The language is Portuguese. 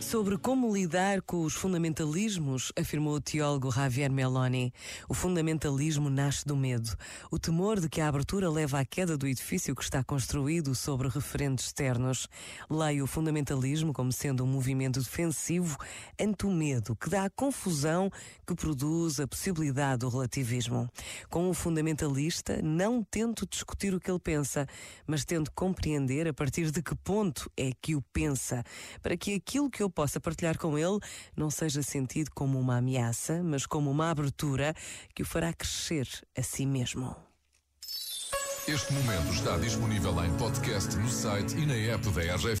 Sobre como lidar com os fundamentalismos, afirmou o teólogo Javier Meloni. O fundamentalismo nasce do medo, o temor de que a abertura leva à queda do edifício que está construído sobre referentes externos. Leio o fundamentalismo como sendo um movimento defensivo ante o medo, que dá a confusão que produz a possibilidade do relativismo. Com o fundamentalista, não tento discutir o que ele pensa, mas tento compreender a partir de que ponto é que o pensa, para que aquilo que eu eu possa partilhar com ele não seja sentido como uma ameaça, mas como uma abertura que o fará crescer a si mesmo. Este momento está disponível em podcast no site e na app da RGF.